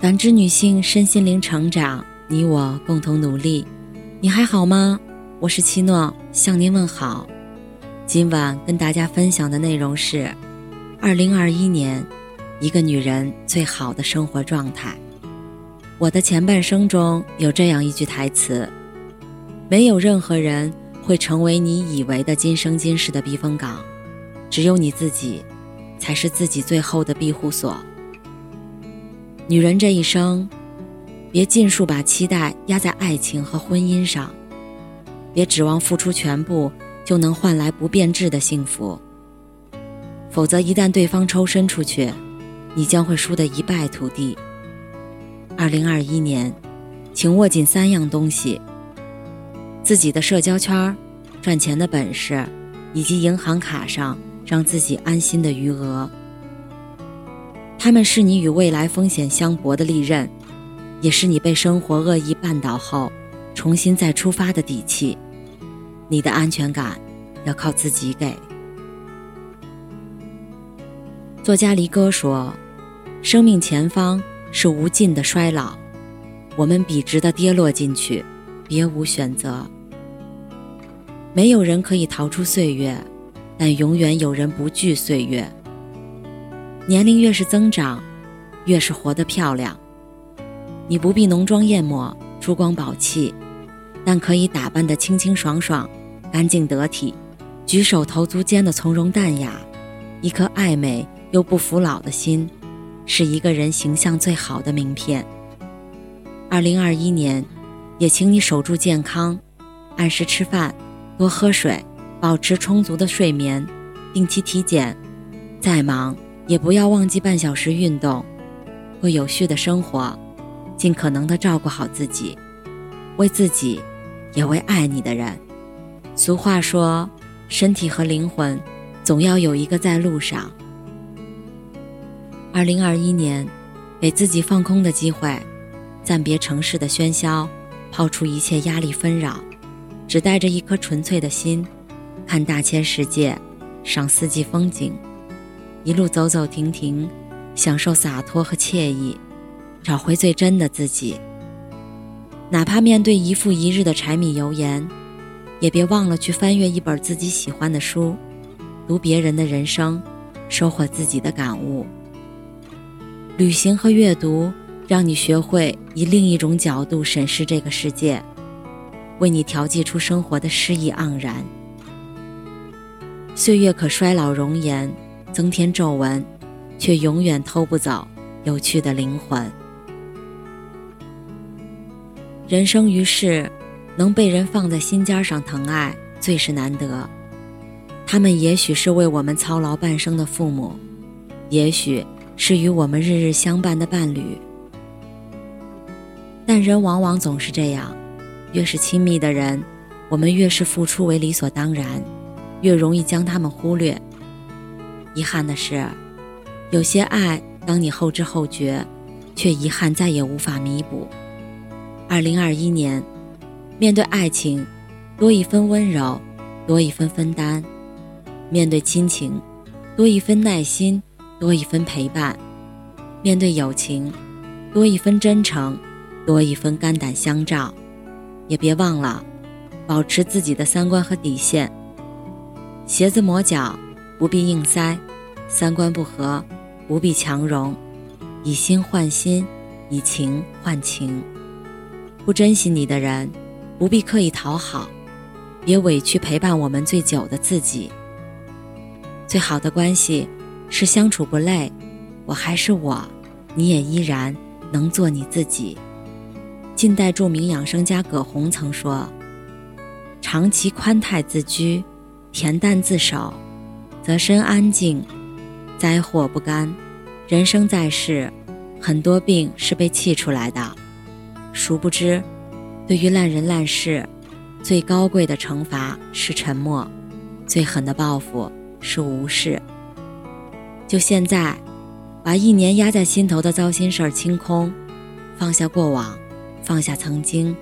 感知女性身心灵成长，你我共同努力。你还好吗？我是七诺，向您问好。今晚跟大家分享的内容是：二零二一年，一个女人最好的生活状态。我的前半生中有这样一句台词：没有任何人会成为你以为的今生今世的避风港，只有你自己，才是自己最后的庇护所。女人这一生。别尽数把期待压在爱情和婚姻上，别指望付出全部就能换来不变质的幸福。否则，一旦对方抽身出去，你将会输得一败涂地。二零二一年，请握紧三样东西：自己的社交圈、赚钱的本事，以及银行卡上让自己安心的余额。他们是你与未来风险相搏的利刃。也是你被生活恶意绊倒后，重新再出发的底气。你的安全感，要靠自己给。作家离歌说：“生命前方是无尽的衰老，我们笔直的跌落进去，别无选择。没有人可以逃出岁月，但永远有人不惧岁月。年龄越是增长，越是活得漂亮。”你不必浓妆艳抹、珠光宝气，但可以打扮得清清爽爽、干净得体，举手投足间的从容淡雅，一颗爱美又不服老的心，是一个人形象最好的名片。二零二一年，也请你守住健康，按时吃饭，多喝水，保持充足的睡眠，定期体检，再忙也不要忘记半小时运动，过有序的生活。尽可能的照顾好自己，为自己，也为爱你的人。俗话说，身体和灵魂，总要有一个在路上。二零二一年，给自己放空的机会，暂别城市的喧嚣，抛出一切压力纷扰，只带着一颗纯粹的心，看大千世界，赏四季风景，一路走走停停，享受洒脱和惬意。找回最真的自己，哪怕面对一复一日的柴米油盐，也别忘了去翻阅一本自己喜欢的书，读别人的人生，收获自己的感悟。旅行和阅读让你学会以另一种角度审视这个世界，为你调剂出生活的诗意盎然。岁月可衰老容颜，增添皱纹，却永远偷不走有趣的灵魂。人生于世，能被人放在心尖上疼爱，最是难得。他们也许是为我们操劳半生的父母，也许是与我们日日相伴的伴侣。但人往往总是这样，越是亲密的人，我们越是付出为理所当然，越容易将他们忽略。遗憾的是，有些爱，当你后知后觉，却遗憾再也无法弥补。二零二一年，面对爱情，多一分温柔，多一分分担；面对亲情，多一分耐心，多一分陪伴；面对友情，多一分真诚，多一分肝胆相照。也别忘了，保持自己的三观和底线。鞋子磨脚，不必硬塞；三观不合，不必强融。以心换心，以情换情。不珍惜你的人，不必刻意讨好，别委屈陪伴我们最久的自己。最好的关系是相处不累，我还是我，你也依然能做你自己。近代著名养生家葛洪曾说：“长期宽泰自居，恬淡自守，则身安静，灾祸不干。人生在世，很多病是被气出来的。”殊不知，对于烂人烂事，最高贵的惩罚是沉默，最狠的报复是无视。就现在，把一年压在心头的糟心事儿清空，放下过往，放下曾经，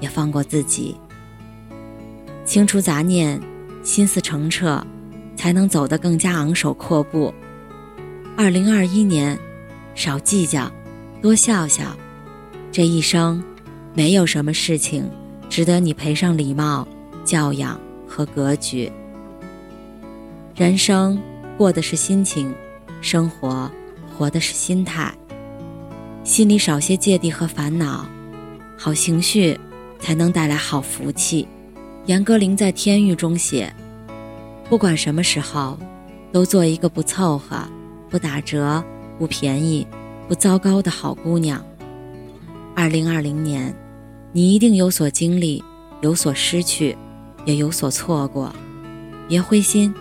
也放过自己。清除杂念，心思澄澈，才能走得更加昂首阔步。二零二一年，少计较，多笑笑。这一生，没有什么事情值得你赔上礼貌、教养和格局。人生过的是心情，生活活的是心态。心里少些芥蒂和烦恼，好情绪才能带来好福气。严歌苓在《天域》中写：“不管什么时候，都做一个不凑合、不打折、不便宜、不糟糕的好姑娘。”二零二零年，你一定有所经历，有所失去，也有所错过。别灰心，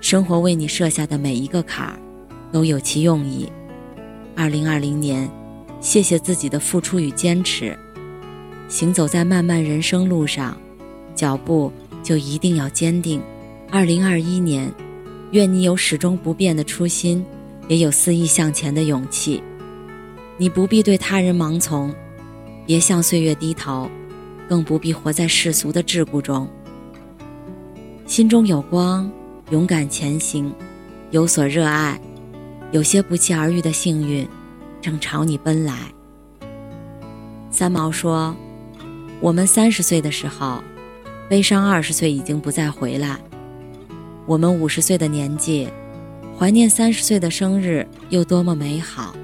生活为你设下的每一个坎儿，都有其用意。二零二零年。谢谢自己的付出与坚持，行走在漫漫人生路上，脚步就一定要坚定。二零二一年，愿你有始终不变的初心，也有肆意向前的勇气。你不必对他人盲从，别向岁月低头，更不必活在世俗的桎梏中。心中有光，勇敢前行，有所热爱，有些不期而遇的幸运。正朝你奔来。三毛说：“我们三十岁的时候，悲伤二十岁已经不再回来；我们五十岁的年纪，怀念三十岁的生日又多么美好。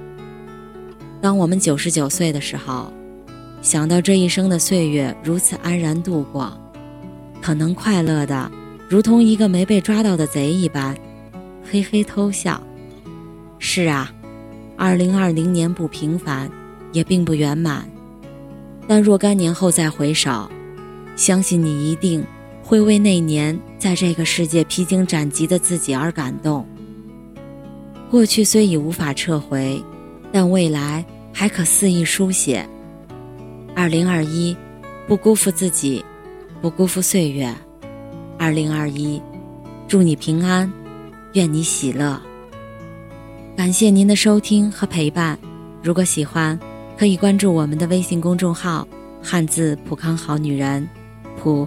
当我们九十九岁的时候，想到这一生的岁月如此安然度过，可能快乐的如同一个没被抓到的贼一般，嘿嘿偷笑。是啊。”二零二零年不平凡，也并不圆满，但若干年后再回首，相信你一定会为那年在这个世界披荆斩棘的自己而感动。过去虽已无法撤回，但未来还可肆意书写。二零二一，不辜负自己，不辜负岁月。二零二一，祝你平安，愿你喜乐。感谢您的收听和陪伴，如果喜欢，可以关注我们的微信公众号“汉字浦康好女人”，浦